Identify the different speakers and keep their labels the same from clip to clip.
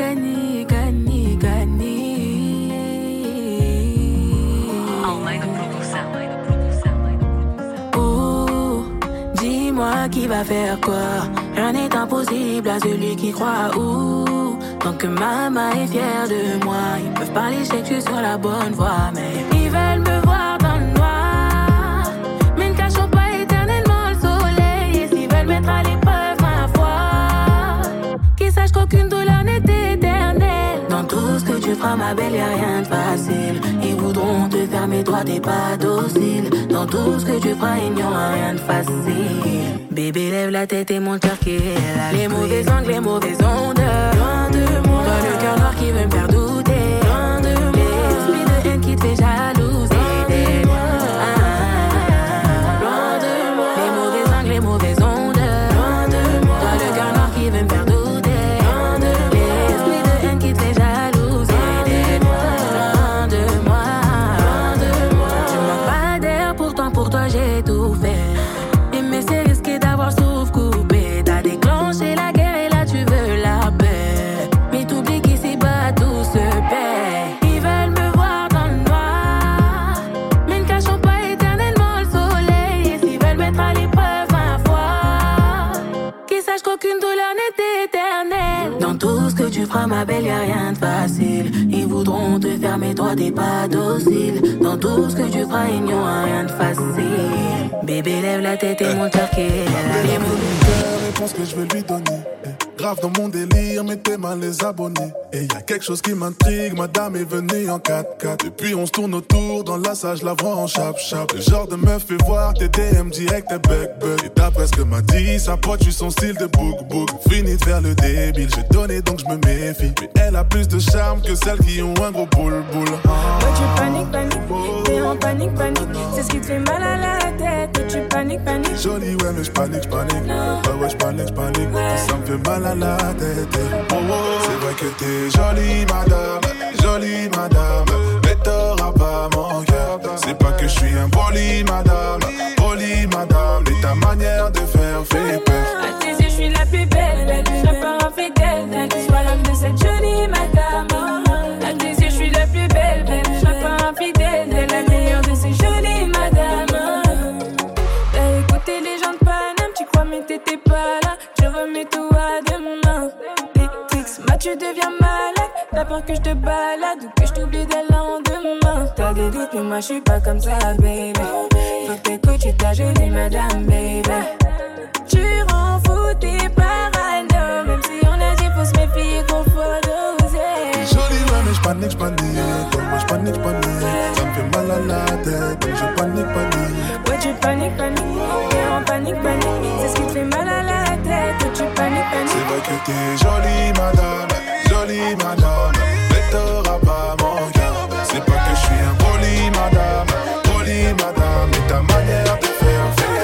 Speaker 1: gagner, gagner, gagner. Oh, dis-moi qui va faire quoi. Rien n'est impossible à celui qui croit. Ouh, tant que maman est fière de moi, ils peuvent parler, je sais que je suis sur la bonne voie, mais ils veulent me voir dans le noir. Mais ne cachons pas éternellement le soleil. Et s'ils veulent mettre à l'épreuve ma foi, qu'ils sachent qu'aucune douleur tu feras, ma belle, y a rien de facile. Ils voudront te mais toi t'es pas docile. Dans tout ce que tu feras, il n'y aura rien de facile. Bébé, lève la tête et mon cœur qui est. Les mauvais angles, les mauvaises ondes. Loin de moi. Toi, le cœur noir qui veut me faire douter. Loin de moi. L'esprit de haine qui te fait jalouser. Ce que tu feras, ma belle, y a rien de facile. Ils voudront te faire, mais toi t'es pas docile. Dans tout ce que tu feras, il n'y aura rien de facile. Bébé, lève la tête et mon cœur qui est là.
Speaker 2: Réponse que je vais lui donner. Grave dans mon délire, mettez mal les abonnés. Et y a quelque chose qui m'intrigue, madame est venue en 4x4. Et puis on se tourne autour, dans la salle, je la vois en chap-chap. Le genre de meuf fait voir tes DM direct, tes bug bug. Et d'après ce que m'a dit, sa pote, tu son style de book book. Fini de faire le débile, j'ai donné donc je me méfie. Mais elle a plus de charme que celles qui ont un gros boule boule.
Speaker 3: Toi tu paniques, paniques, t'es en panique, panique. C'est ce qui te fait mal à la tête. Toi tu paniques, paniques.
Speaker 2: Jolie, ouais, mais je panique, je panique. Ouais, ouais, je panique, je panique. Ça me fait mal à la. C'est vrai que t'es jolie, madame. Jolie, madame. Mais t'auras pas mon cœur. C'est pas que je suis un poli, madame. Poli, madame. Et ta manière de faire fait peur.
Speaker 3: À tes yeux, je suis la plus belle, la plus je pas infidèle. Tu sois l'homme de cette jolie madame. À tes yeux, je suis la plus belle, belle, je pas infidèle. La meilleure de ces jolies madames. T'as écouté les gens de Paname, tu crois, mais t'étais pas là. Je remets tout tu deviens malade. T'as peur que je te balade ou que je t'oublie dès le lendemain. T'as des doutes, mais moi je suis pas comme ça, baby. Faut que t'écoutes, tu ta jolie madame, baby. Tu rends fou tes parano Même si on a dit faut se méfier qu'on faut doser
Speaker 2: jolie, ouais, mais je panique, je panique. Ouais, je panique, panique. Ça me fait mal à la tête. Donc je panique, panique.
Speaker 3: Ouais tu paniques, paniques T'es en panique, panique C'est ce qui te fait mal à la tête tu paniques,
Speaker 2: C'est
Speaker 3: paniques
Speaker 2: vrai que t'es jolie, madame, jolie, madame, mais t'auras pas mon cœur. C'est pas que je suis un poli, madame, poli, madame, mais ta manière de faire fait.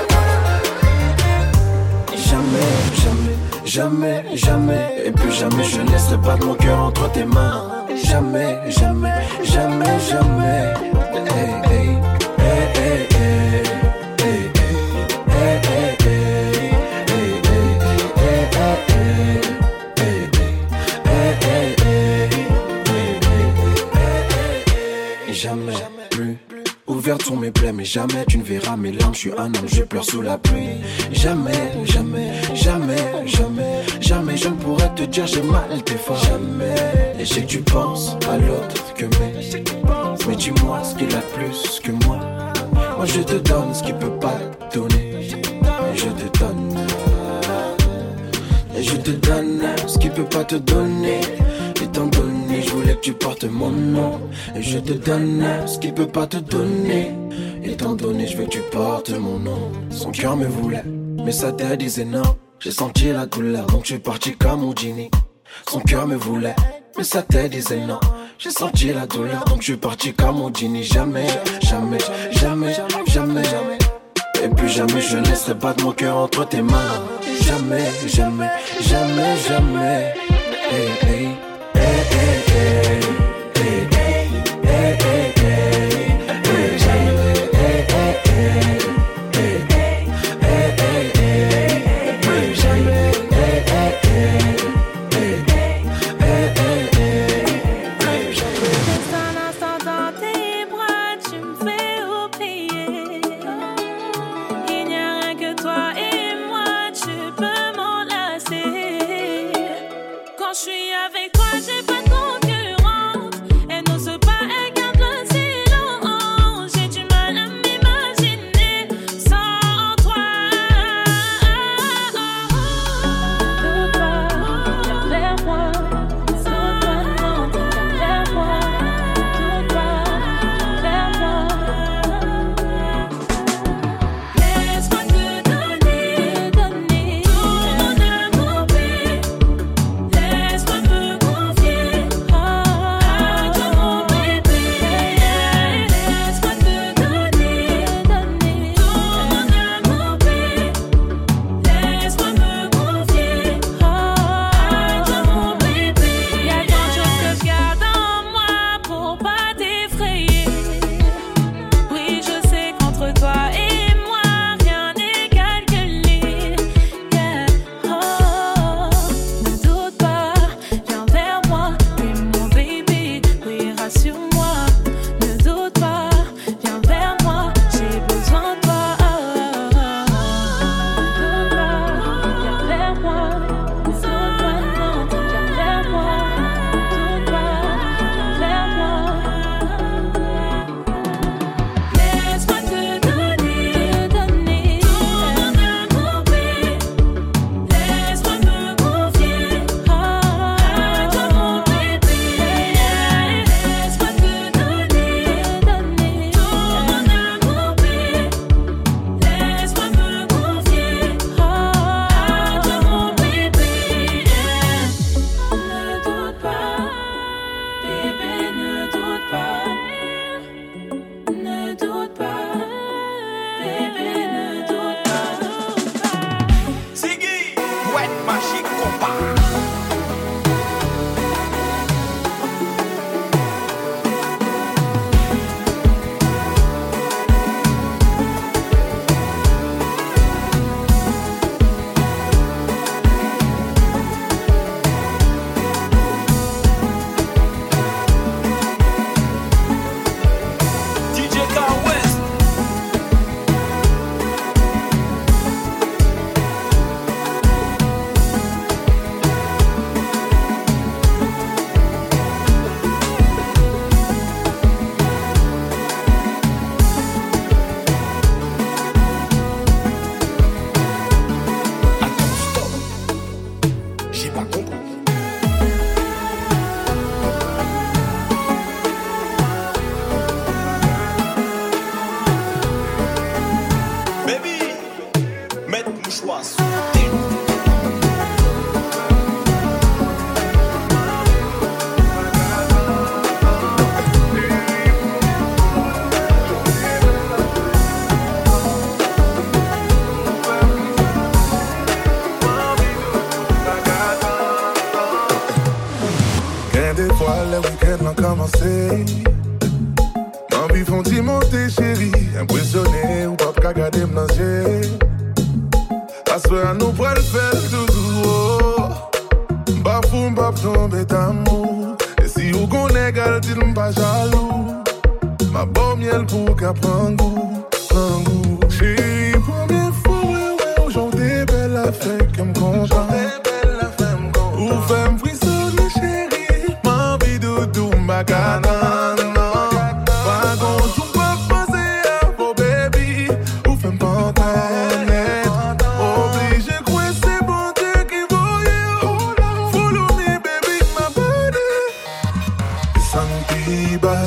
Speaker 4: Jamais, jamais, jamais, jamais. Et plus jamais je laisserai pas de mon cœur entre tes mains. Jamais, jamais, jamais, jamais. Hey, hey, hey, hey, hey, Jamais plus Ouverte sur mes plaies, mais jamais tu ne verras mes larmes. Je suis un homme, je pleure sous la pluie. Jamais, jamais, jamais, jamais, jamais je ne pourrais te dire j'ai mal tes fois. Jamais. Et je sais que tu penses à l'autre que mais. Mais dis-moi ce qu'il a plus que moi. Moi je te donne ce qu'il peut pas donner. Et je te donne. Et je te donne ce qu'il peut pas te donner. Étant je voulais que tu portes mon nom. Et je te donne ce qu'il peut pas te donner. Étant donné, je veux que tu portes mon nom. Son cœur me voulait, mais sa tête disait non. J'ai senti la douleur, donc je suis parti comme Houdini. Son cœur me voulait, mais sa tête disait non. J'ai senti la douleur, donc je suis parti comme Houdini. Jamais, jamais, jamais, jamais, jamais. Et plus jamais je laisserai de mon cœur entre tes mains. Jamais, jamais, jamais, jamais. Hey, hey,
Speaker 2: yeah, yeah.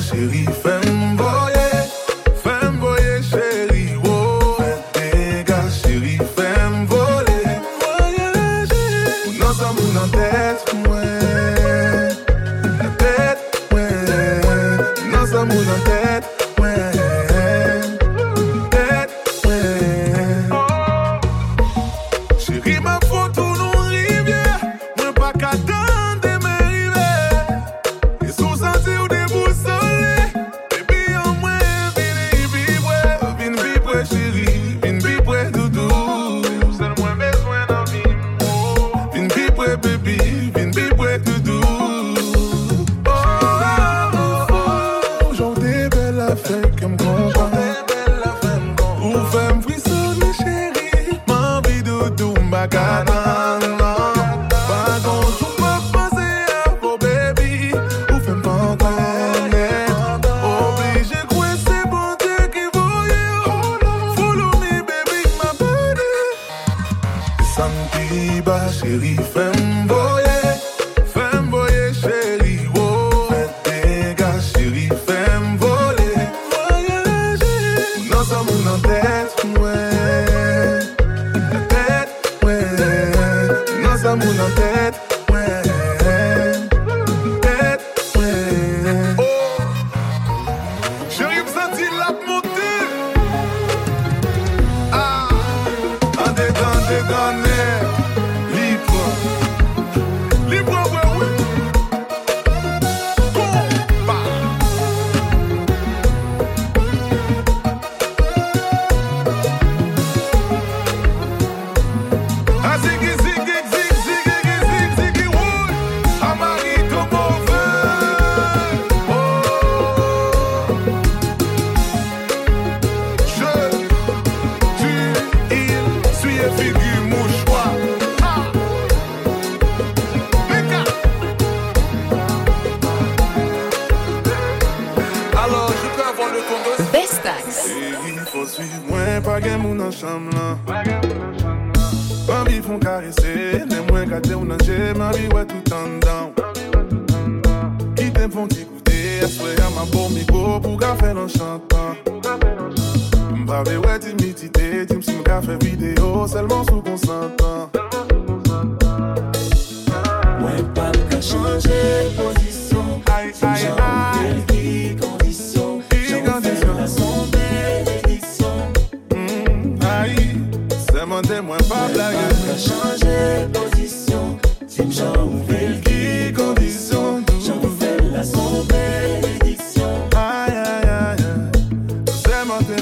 Speaker 2: silly fair.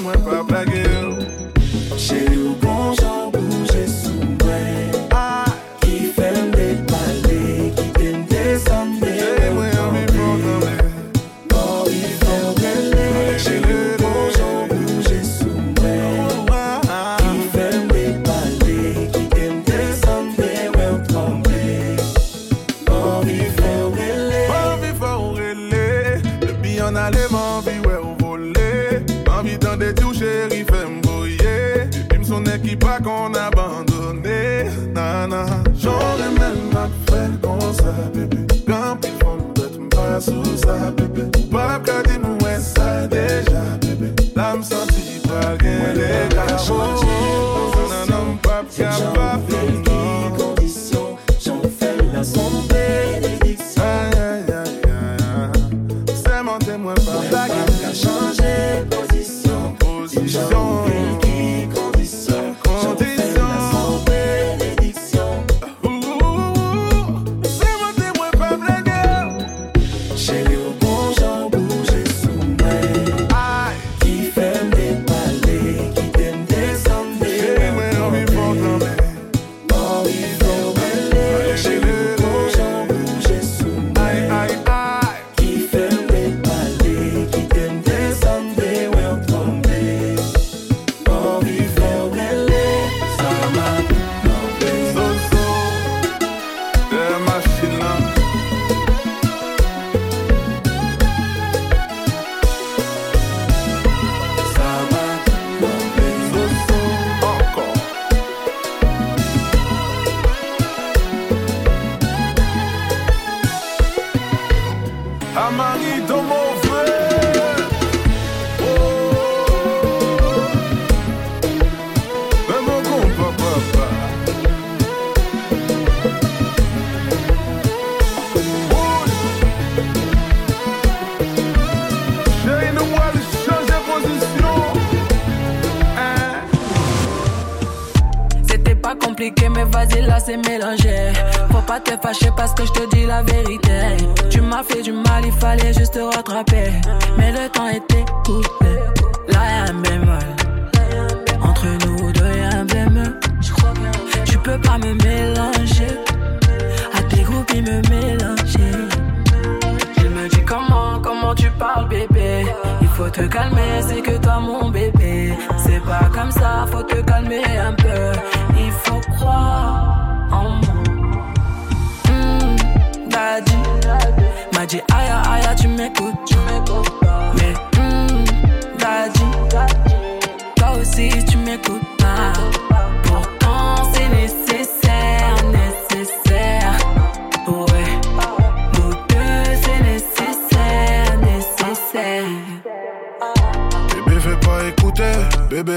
Speaker 2: C'est mon témoin, pas blague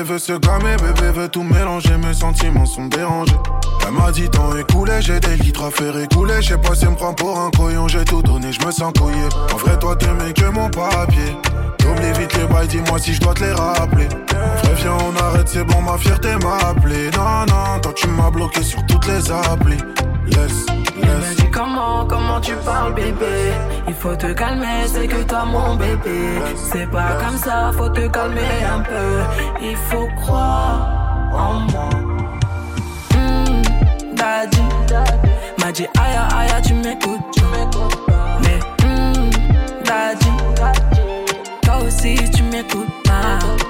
Speaker 5: veut se calmer, bébé veut tout mélanger, mes sentiments sont dérangés. Elle m'a dit temps écoulé, j'ai des litres à faire écouler, je pas si elle me prend pour un couillon, j'ai tout donné, je me sens couillé. En vrai toi t'aimais que mon papier, t'oublies vite les bails, dis-moi si je dois te les rappeler. En vrai viens on arrête, c'est bon ma fierté m'a appelé. Non non, toi tu m'as bloqué sur toutes les applis. Laisse, laisse.
Speaker 6: dit comment, comment tu parles bébé? Il faut te calmer, c'est que toi mon bébé. C'est pas comme ça, faut te calmer un peu. Il faut croire en moi. Hmm, Daddy. M'a dit aïe aïe tu m'écoutes. Mais hmm, Daddy. Toi aussi tu m'écoutes pas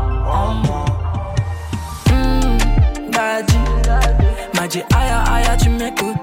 Speaker 6: tu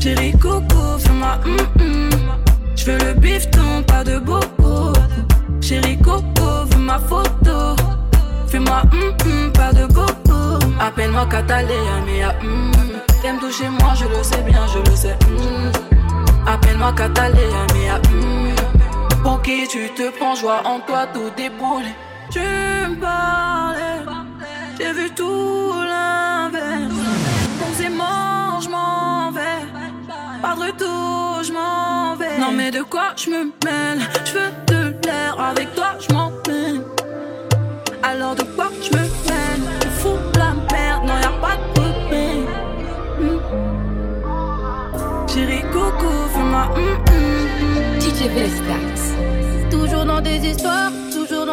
Speaker 6: Chérie coco, fais-moi hum hum. J'veux le bifton, pas de bobo. Chérie coco, veux ma photo. Fais-moi hum hum, pas de bobo. Appelle-moi Catalina, mia hum. T'aimes toucher moi, je le sais bien, je le sais. hum. Appelle-moi Catalina, mia hum. Pour qui tu te prends, joie en toi, tout déboule. Tu me parlais, j'ai vu tout l'inverse. perdre tout, vais. Non, mais de quoi je me mêle? Je veux de l'air, avec toi je m'en mêle. Alors de quoi je me mêle? Je fous la merde, non, y'a pas de repère. Mm. Chérie, coucou, fais-moi. Hmm,
Speaker 7: mm, mm, DJ Vestax. Toujours dans des histoires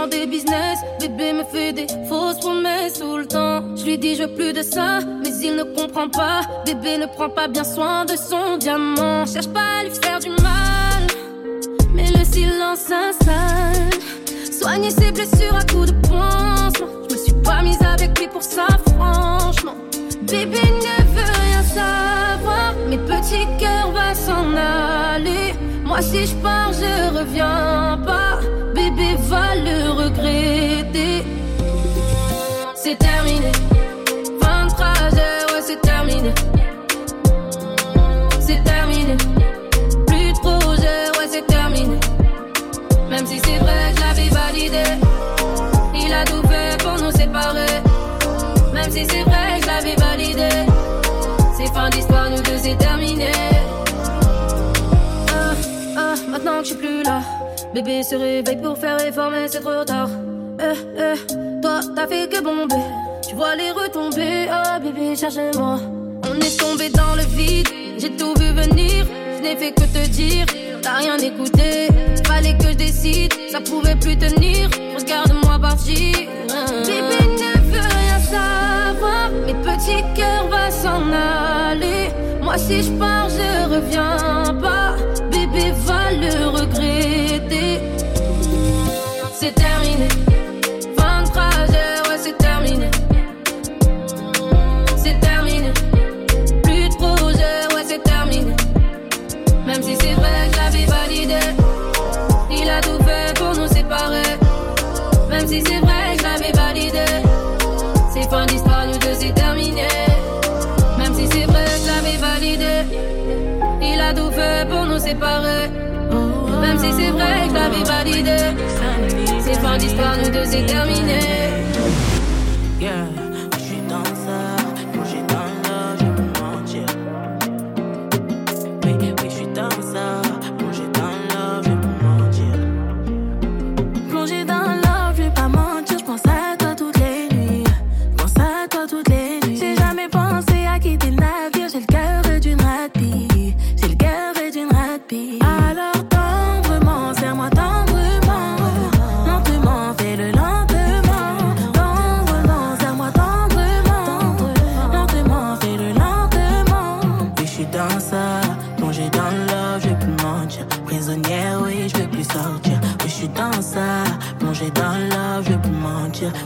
Speaker 7: des business. Bébé me fait des fausses promesses tout le temps. Je lui dis je veux plus de ça, mais il ne comprend pas. Bébé ne prend pas bien soin de son diamant. Cherche pas à lui faire du mal, mais le silence s'installe. Soigner ses blessures à coups de pansement. Je me suis pas mise avec lui pour ça, franchement. Bébé ne veut rien savoir, mes petits cœurs vont s'en aller. Moi si je pars, je reviens pas. Bébé va le regretter. C'est terminé. Bébé se réveille pour faire effort, mais c'est trop tard. Eh, eh, toi, t'as fait que bomber. Tu vois les retomber. Ah, bébé, cherchez-moi. On est tombé dans le vide. J'ai tout vu venir. Je n'ai fait que te dire. T'as rien écouté. Fallait que je décide. Ça pouvait plus tenir. Regarde-moi partir. Bébé ne veut rien savoir. Mes petits cœurs vont s'en aller. Moi, si je pars, je reviens D'histoire, nous deux, c'est terminé.
Speaker 1: Yeah,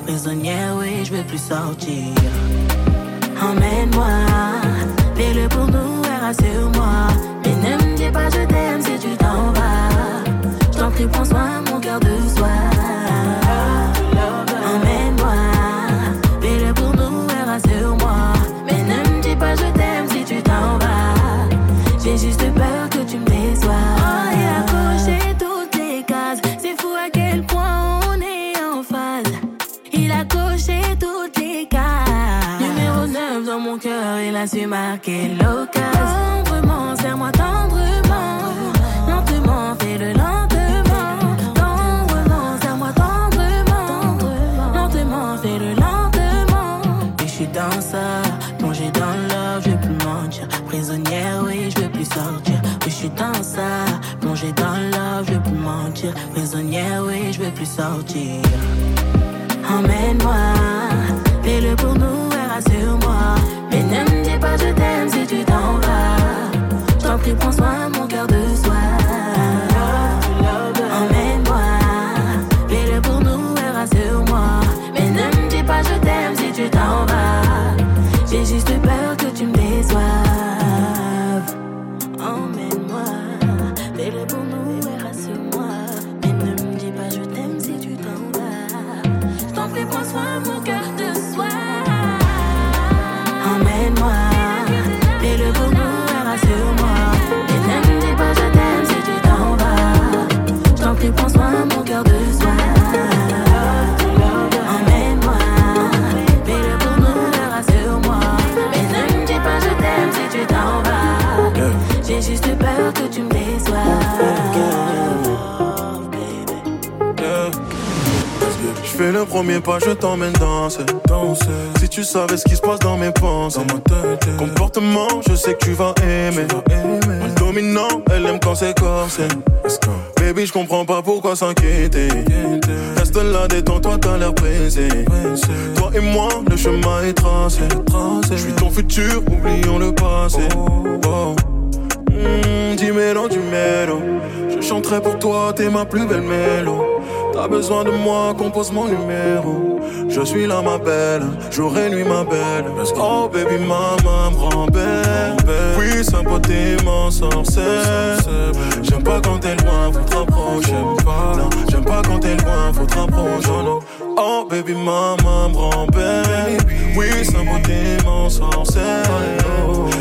Speaker 1: Prisonnière, oui, je veux plus sortir. Emmène-moi, fais-le pour nous et rassure-moi. Mais ne me dis pas je t'aime si tu t'en vas. Je t'en prie, prends soin, mon cœur de soi.
Speaker 7: A
Speaker 1: su marquer l'occasion.
Speaker 7: Tendrement, serre-moi tendrement. Lentement, fais-le lentement. Tendrement, serre-moi tendrement. Lentement, fais-le lentement.
Speaker 1: Et je suis dans ça, plongé dans l'eau, je veux plus mentir. Prisonnière, oui, je veux plus sortir. Je suis dans ça, plongé dans l'eau, je veux plus mentir. Prisonnière, oui, je veux plus sortir. Emmène-moi, fais-le pour nous rassure-moi. Mais je t'aime si tu t'en vas. Je t'en prie, prends soin, mon cœur
Speaker 8: premier pas, je t'emmène danser. danser. Si tu savais ce qui se passe dans mes pensées, dans ma tête, comportement, je sais que tu vas aimer. Le dominant, elle aime quand c'est corsé. Baby, je comprends pas pourquoi s'inquiéter. Reste là, détends-toi, t'as l'air pressé. Toi et moi, le chemin est tracé. Je suis ton futur, oublions le passé. Oh. Mmh, dis-mélo, dis-mélo. Je chanterai pour toi, t'es ma plus belle mélo. T'as besoin de moi, compose mon numéro. Je suis là, ma belle, jour et nuit, ma belle. Oh, baby, maman me rend belle. Oui, sa beauté m'en sorcelle. J'aime pas quand t'es loin, faut te rapprocher. J'aime pas quand t'es loin, faut te rapprocher. Non. Oh, baby, maman me rend belle. Oui, sa beauté m'en sorcelle.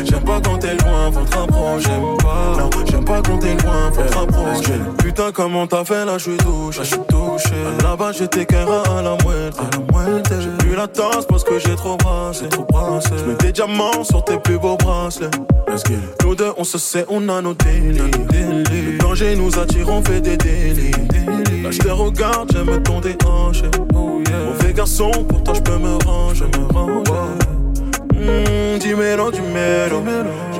Speaker 8: J'aime pas quand t'es loin, faut te rapprocher. Non, j'aime pas quand t'es loin, faut te rapprocher. Putain, comment t'as fait? Là, je suis touché. touché. Là-bas, j'étais rat à la moelle. J'ai plus la tasse parce que j'ai trop brassé. Trop brassé. J'mets des diamants sur tes plus beaux bracelets. Nous deux, on se sait, on a nos délits. Le danger nous attire, on fait des délits. Je te regarde, j'aime ton déhanché. Oh yeah. Mauvais garçon, pour toi, je peux me ranger. Me ranger. Mmh, dis-mélo, dis-mélo.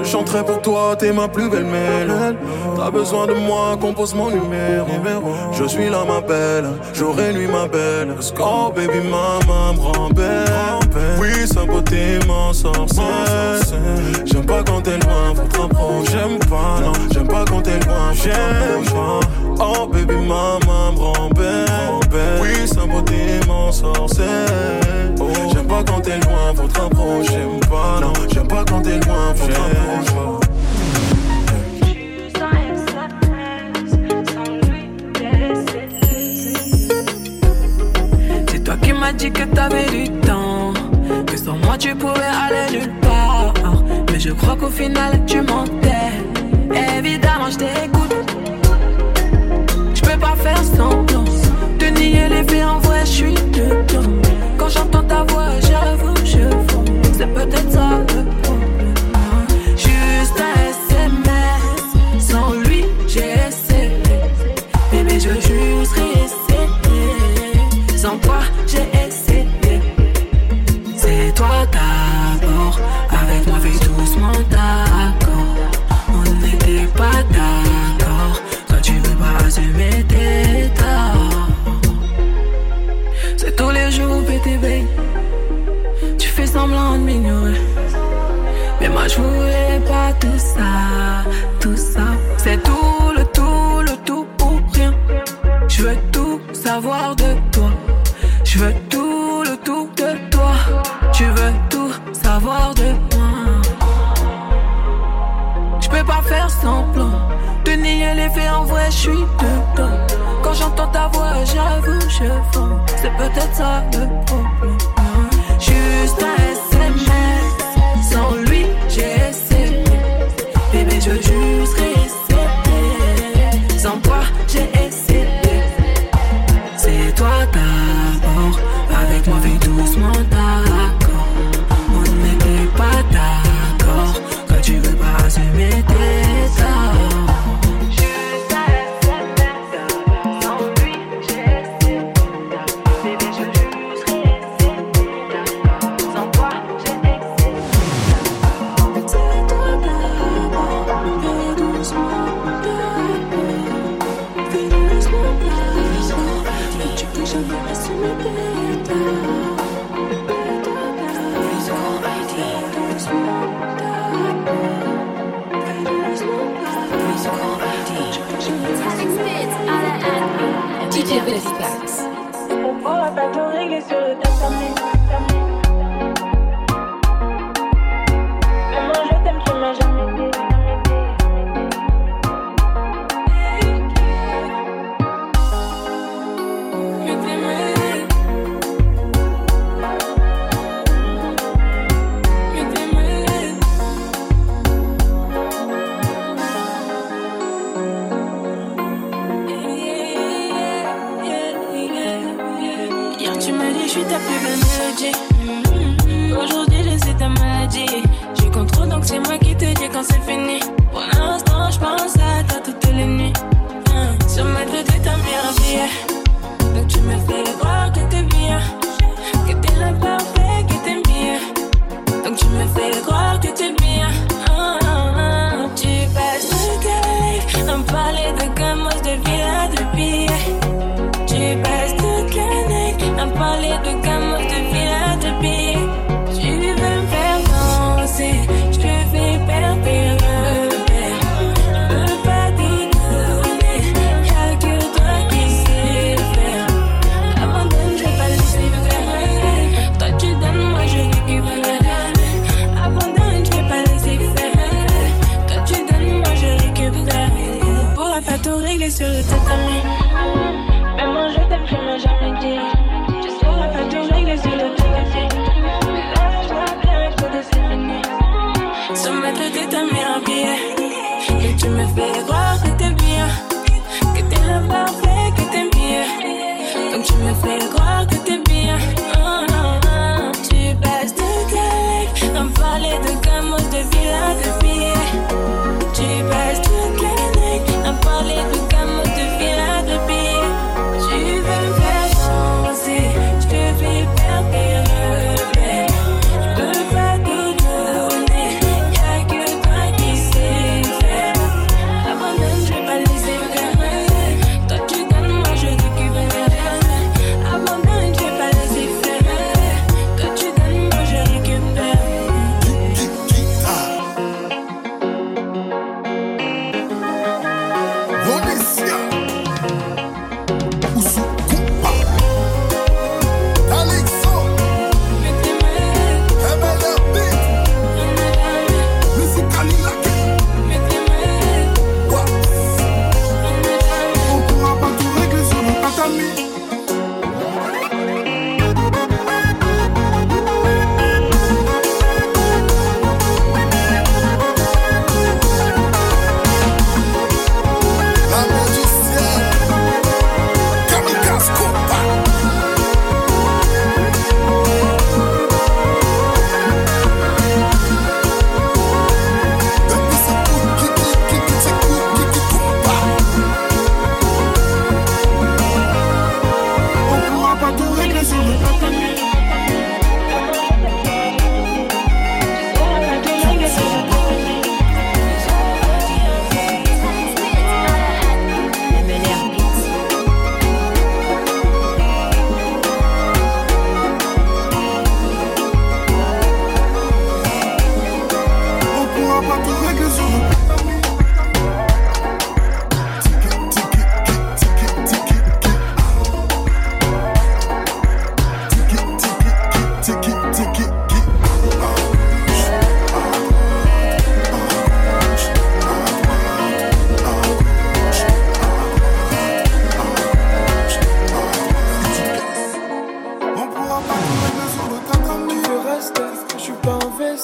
Speaker 8: Je chanterai pour toi, t'es ma plus belle mélo. T'as besoin de moi, compose mon numéro. Je suis là, ma belle, jour et nuit, ma belle. Oh, baby, maman me rend belle. Oui, sa beauté m'en sorcelle. J'aime pas quand t'es loin, faut te rapprocher. J'aime pas, non, j'aime pas quand t'es loin, j'aime pas. Oh, baby, maman me rend belle. Oui, sa beauté m'en sorcelle. J'aime pas quand t'es loin, faut te rapprocher. J'aime pas, non, j'aime pas quand t'es loin, faut te rapprocher.
Speaker 6: C'est toi qui m'as dit que t'avais du temps. Que sans moi tu pouvais aller nulle part. Mais je crois qu'au final tu mentais. Voix,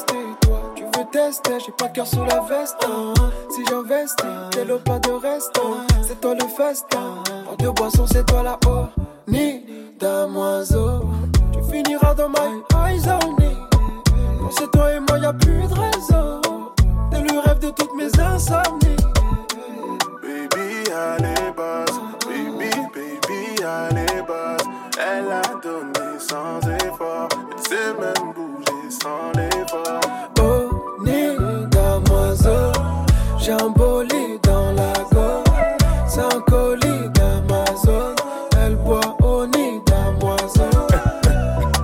Speaker 6: Toi, tu veux
Speaker 9: tester, j'ai pas de cœur sous la veste. hein. Si j'investis, t'es le pas de reste. hein. C'est toi le festin. En deux boissons, c'est toi la haut. Ni damoiseau. Tu finiras dans my eyes only. Quand c'est toi et moi, y a plus de réseau. T'es le rêve de toutes mes insomnies.
Speaker 8: Baby, allez, basse. Baby, baby, allez, basse. Elle a donné sans effort. Elle sait même bouger sans l'effort.
Speaker 9: Oh, ni damoiseau. J'ai dans la gorge. C'est un colis d'Amazon. Elle boit au nid damoiseau.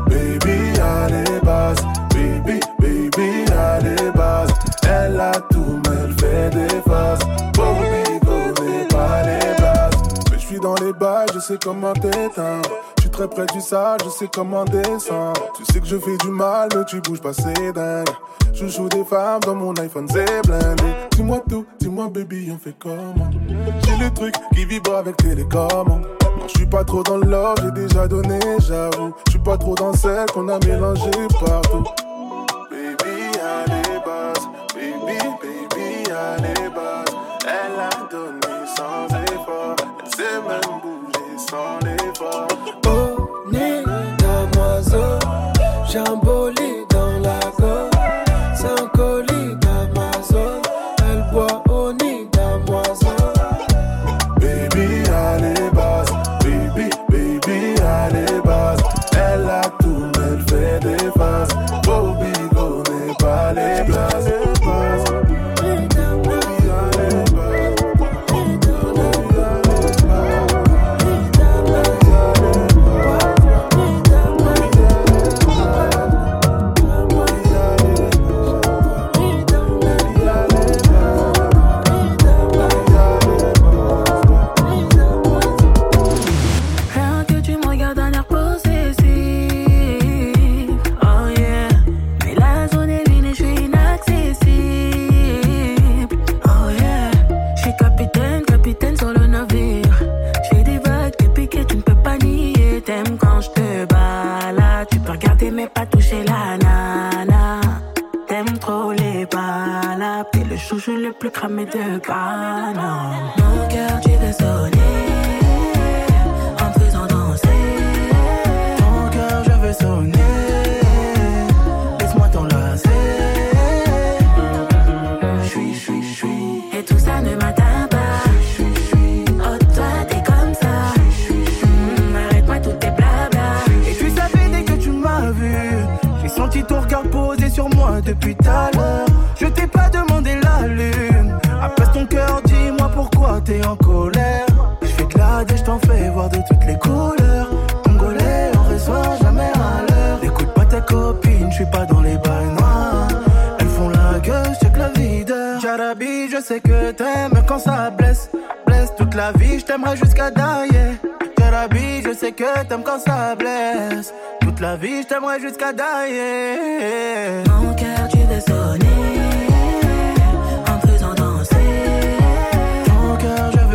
Speaker 8: Baby, allez, basse. Baby, baby, allez, basse. Elle a tout, mais elle fait des faces. Bobby, connaît pas les bases.
Speaker 2: Mais je suis dans les bails, je sais comment t'éteindre. Très près du sale, je sais comment descendre. Tu sais que je fais du mal, mais tu bouges pas, c'est dingue. Je joue des femmes dans mon iPhone, c'est blindé. Dis-moi tout, dis-moi baby, on fait comment? J'ai le truc qui vibre avec télécommande. Non, je suis pas trop dans love, j'ai déjà donné, j'avoue. Je suis pas trop dans celle qu'on a mélangé partout.
Speaker 8: Baby, allez, basse. Baby, baby, allez, basse. Elle a donné sans effort. Elle sait même bouger sans l'effort.
Speaker 9: J'ai colère. Je fais de la je t'en fais voir de toutes les couleurs. Congolais, on reçoit jamais à l'heure. Écoute pas tes copines, je suis pas dans les bails noirs. Elles font la gueule, check la videur. Jarabi, je sais que t'aimes quand ça blesse. Blesse toute la vie, je t'aimerai jusqu'à dailler. Jarabi, je sais que t'aimes quand ça blesse. Toute la vie, je t'aimerai jusqu'à dailler.
Speaker 1: Mon cœur, tu veux sonner.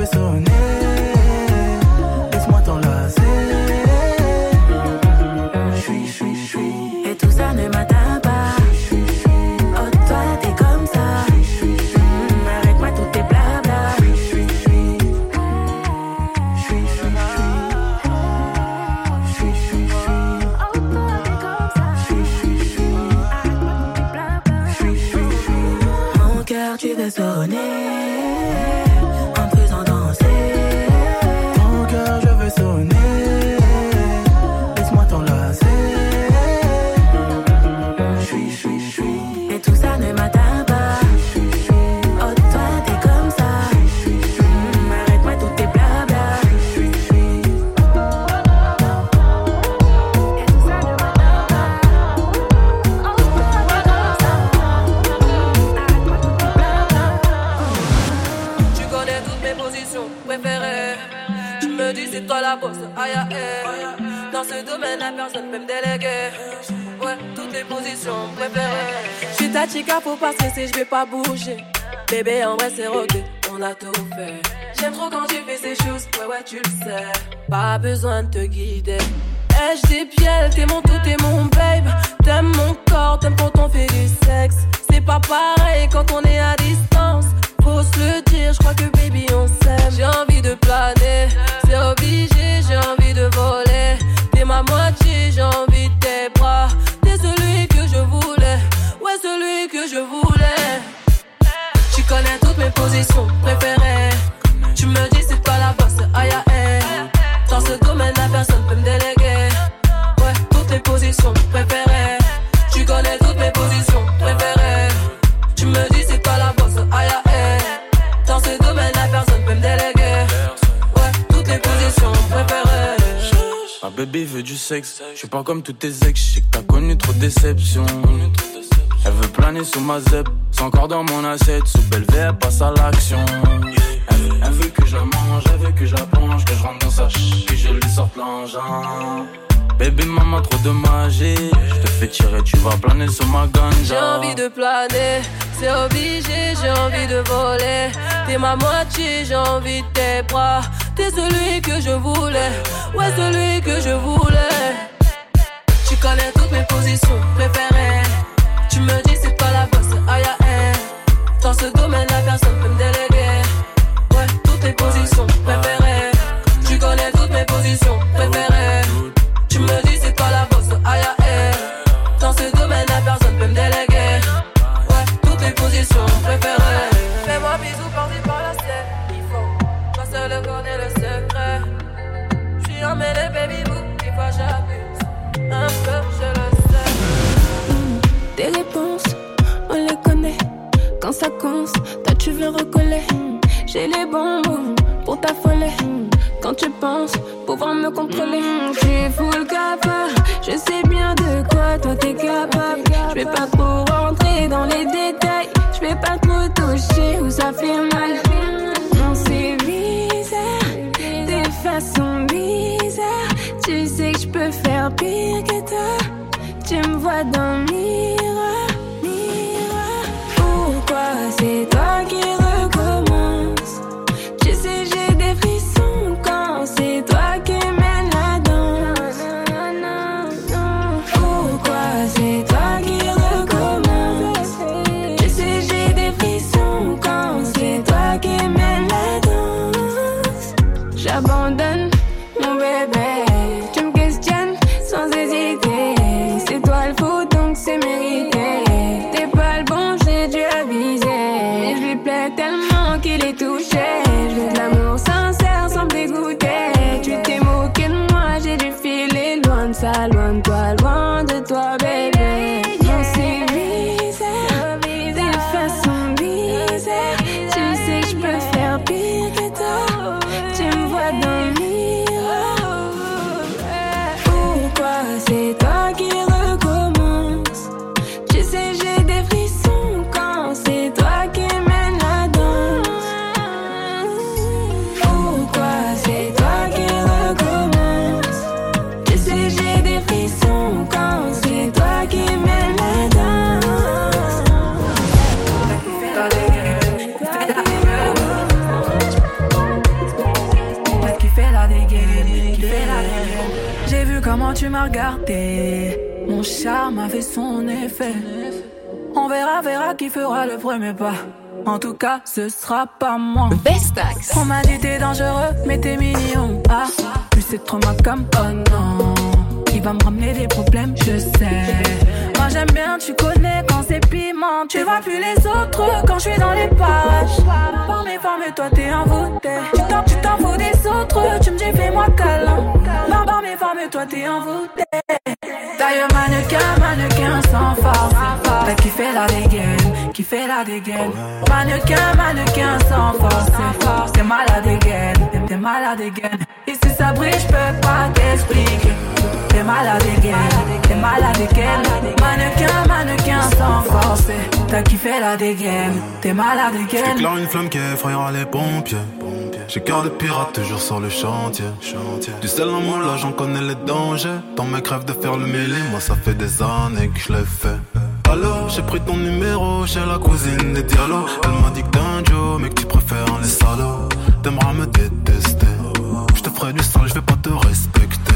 Speaker 9: Cœur,
Speaker 3: aïe aïe. Dans ce domaine, la personne peut me déléguer. Ouais, toutes les positions préférées. J'suis ta chica, faut pas stresser, j'vais pas bouger. Bébé, en vrai, c'est rodé, on a tout fait. J'aime trop quand tu fais ces choses, ouais, ouais, tu le sais. Pas besoin de te guider. Ai-je des pieds, t'es mon tout, t'es mon babe. T'aimes mon corps, t'aimes quand on fait du sexe. C'est pas pareil quand on est à distance. Faut se le dire, je crois que baby on s'aime. J'ai envie de planer, j'ai envie de voler. T'es ma moitié, j'ai envie de tes bras. T'es celui que je voulais, ouais, celui que je voulais. Tu connais toutes mes positions préférées. Tu me dis c'est pas la bosse, aïe aïe. Dans ce domaine, la personne peut me déléguer. Ouais, toutes les positions préférées.
Speaker 10: Bébé veut du sexe. Je suis pas comme tous tes ex. Je sais que t'as connu trop de déceptions. Elle veut planer sous ma zep. C'est encore dans mon assiette. Sous elle passe à l'action. Elle, veut- que je la mange, elle veut que je la plonge. Que je rentre dans sa ch, je lui sorte l'engin. Bébé, maman, trop de. Je te fais tirer, tu vas planer sur ma ganja.
Speaker 3: J'ai envie de planer, c'est obligé, j'ai envie de voler. T'es ma moitié, j'ai envie de tes bras. T'es celui que je voulais, ouais, celui que je voulais. Tu connais toutes mes positions préférées. Tu me dis c'est pas la bosse, aïe aïe. Dans ce domaine,
Speaker 11: fait
Speaker 6: son effet. On verra, verra qui fera le premier pas. En tout cas, ce sera pas moi.
Speaker 12: Bestax.
Speaker 6: On m'a dit t'es dangereux, mais t'es mignon. Ah, plus c'est trop ma comme oh non. Il va me ramener des problèmes, je sais. Moi j'aime bien, tu connais quand c'est piment. Tu vois plus les autres quand je suis dans les parages. Par mes formes, toi t'es envoûté. Tu t'en, tu t'en fous des autres, tu me dis fais-moi câlin. Par mes formes, toi t'es envoûté. D'ailleurs, mannequin, mannequin sans force. T'as qui fait la dégaine, qui fait la dégaine. Mannequin, mannequin sans force. T'es malade dégaine, t'es- t'es malade dégaine. Et si ça brille, je peux pas t'expliquer. T'es malade dégaine, t'es malade dégaine. Mannequin, mannequin sans force. T'as qui fait la dégaine, t'es malade dégaine.
Speaker 13: J'éclaire une flamme qui effrayera les pompiers.
Speaker 8: J'ai cœur de pirate toujours sur le chantier. Du sel en moi là j'en connais les dangers. Dans mes crèves de faire le mêlé, moi ça fait des années que je l'ai fait. Alors j'ai pris ton numéro chez la cousine des dialogues. Elle m'a dit que t'es un Joe, mais que tu préfères les salauds. T'aimeras me détester. Je te ferai du sale, je vais pas te respecter.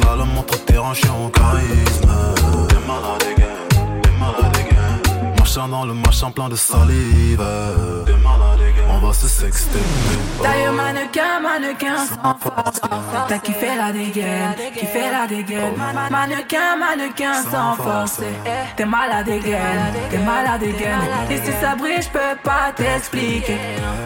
Speaker 8: Slalom entre terrain, je en charisme. T'es malade, again. T'es malade, again. Machin dans le machin plein de salive. T'es malade, again. On va se sexter.
Speaker 6: D'ailleurs, mannequin, mannequin sans force. T'as kiffé la dégaine, kiffé la dégaine. Mannequin, mannequin sans force. T'es malade dégaine, t'es malade dégaine. Et si ça brille, je peux pas t'expliquer.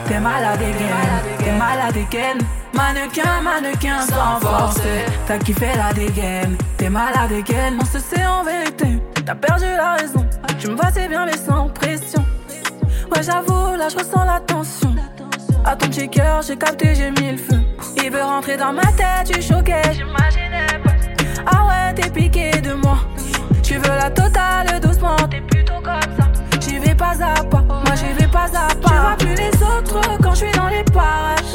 Speaker 6: T'es malade dégaine, t'es malade dégaine. Mannequin, mannequin sans force. T'as kiffé la dégaine, t'es malade dégaine. On se sait en vérité, t'as perdu la raison. Tu me vois, c'est bien, mais sans pression. Ouais, j'avoue, là, je ressens la tension. À ton petit cœur, j'ai capté, j'ai mis le feu. Il veut rentrer dans ma tête, tu choquais, j'imaginais pas. Ah ouais, t'es piqué de moi. Tu veux la totale doucement, t'es plutôt comme ça. J'y vais pas à pas, moi j'y vais pas à pas. Tu vois plus les autres quand je suis dans les parages.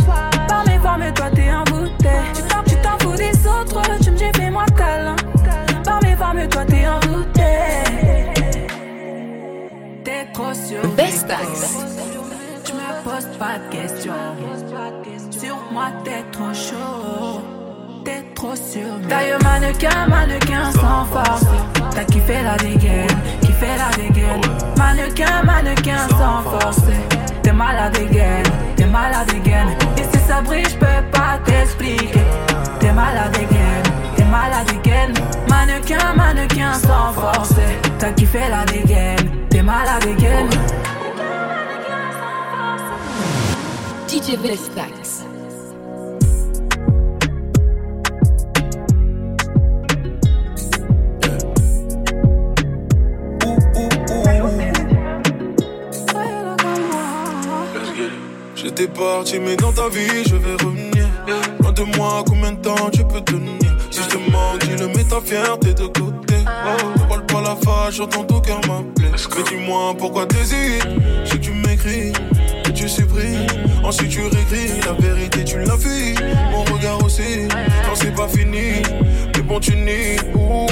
Speaker 6: Pas de questions. Sur moi, t'es trop chaud. T'es trop sûr. D'ailleurs, mannequin, mannequin sans force. T'as kiffé la dégaine, kiffé la dégaine. Mannequin, mannequin sans force. T'es malade dégaine, t'es malade dégaine. Et si ça brille, je peux pas t'expliquer. T'es malade dégaine, t'es malade dégaine. Mannequin, mannequin sans force. T'as kiffé la dégaine, t'es malade dégaine.
Speaker 12: DJ Vestax.
Speaker 8: J'étais parti, mais dans ta vie, je vais revenir. Loin de moi, combien de temps tu peux tenir Si je te manque, dis-le, mets ta fierté de côté. Ne parle pas la fâche, j'entends ton cœur m'appeler. Mais dis-moi pourquoi t'hésites. Si tu m'écris, que tu supprimes. Ensuite tu réécris, la vérité tu l'as fui. Mon regard aussi, non c'est pas fini. Mais bon, tu nies. Ouh.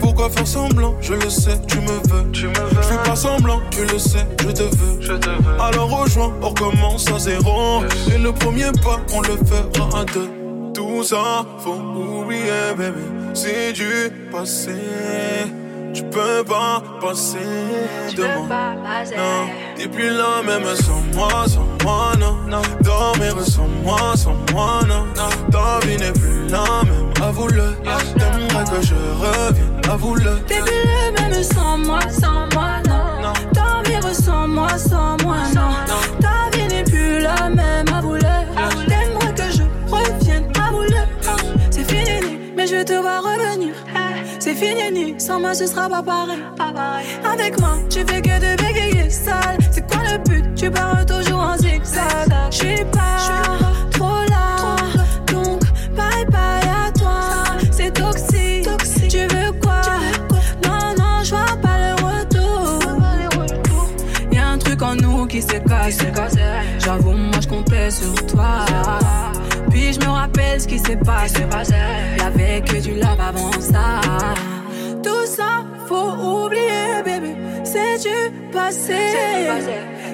Speaker 8: Pourquoi faire semblant? Je le sais, tu me veux. Je fais pas semblant, tu le sais, je te veux. Alors rejoins, on recommence à zéro. Et le premier pas, on le fera à deux. Tout ça, faut oublier, bébé. C'est du passé. Tu peux pas passer de moi. Non, t'es plus là même sans moi, sans moi, non. Dormir sans moi, sans moi, non. Ta vie n'est plus la même, avoue-le. T'aimerais que je revienne, avoue-le.
Speaker 6: T'es plus le même sans moi, sans moi, non. Dormir sans moi, sans moi, non. Ta vie n'est plus la même, avoue-le. Je te vois revenir. C'est fini, sans moi ce sera pas pareil. Avec moi, tu fais que de bégayer sale. C'est quoi le but? Tu pars toujours en zigzag. Je suis pas trop là, donc bye bye à toi. C'est toxique. Tu veux quoi? Non, non, je vois pas le retour. Y'a un truc en nous qui s'est cassé. J'avoue, moi je comptais sur toi. Je me rappelle ce qui s'est passé. Y'avait que du love avant ça. Tout ça, faut oublier, bébé. C'est du passé.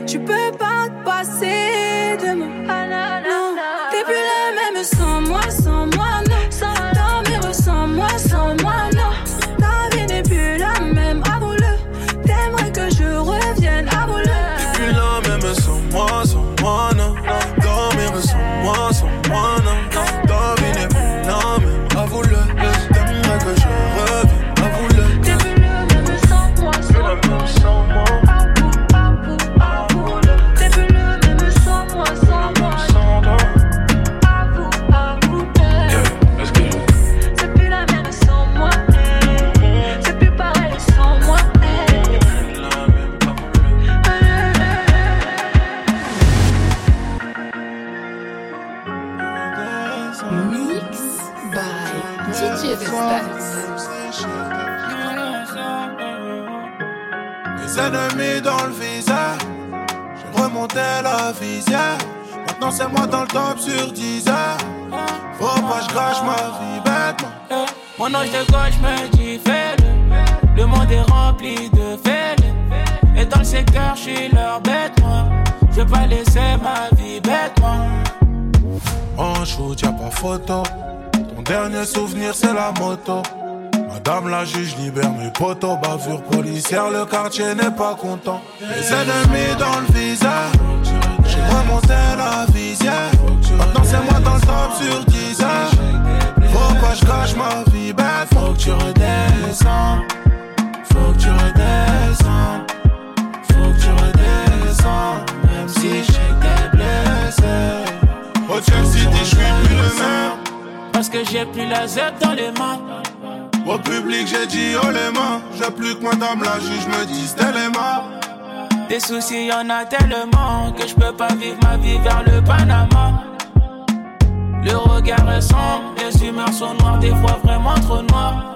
Speaker 6: Tu peux pas te passer de moi. Non, t'es plus la même sans moi, sans moi.
Speaker 5: Policière, le quartier n'est pas content. Les ennemis dans le visage, madame la juge me les mains.
Speaker 14: Des soucis, y en a tellement que je peux pas vivre ma vie vers le Panama. Le regard est sombre, les humeurs sont noires, des fois vraiment trop noires.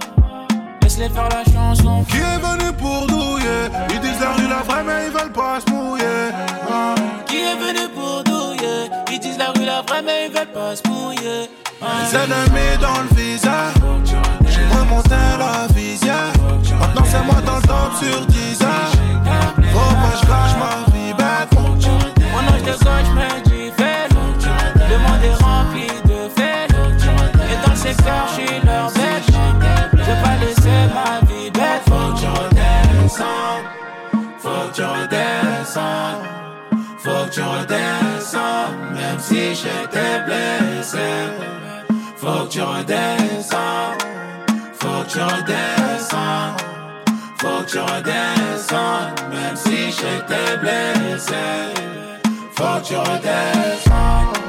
Speaker 14: Laisse-les faire la chanson.
Speaker 5: Qui est venu pour douiller? Ils disent la rue la vraie, mais ils veulent pas se mouiller. Ah.
Speaker 14: Qui est venu pour douiller? Ils disent la rue la vraie, mais ils veulent pas se mouiller. Ah.
Speaker 5: Les ennemis dans le visage. J'ai remonté la visière. Maintenant c'est moi dans le top sur 10 heures. Faut pas que je ma vie bête.
Speaker 14: Mon ange de gauche me dit Le monde est rempli de faits. Et dans le secteur, je suis leur bête. Je veux pas laisser ma vie bête.
Speaker 5: Faut que tu redescends. Faut que tu redescends. Faut que tu redescends. Même si j'étais blessé. Faut que tu redescends. Faut que tu redescends. Que tu redescends. Même si j'étais blessé. Faut que tu redescends.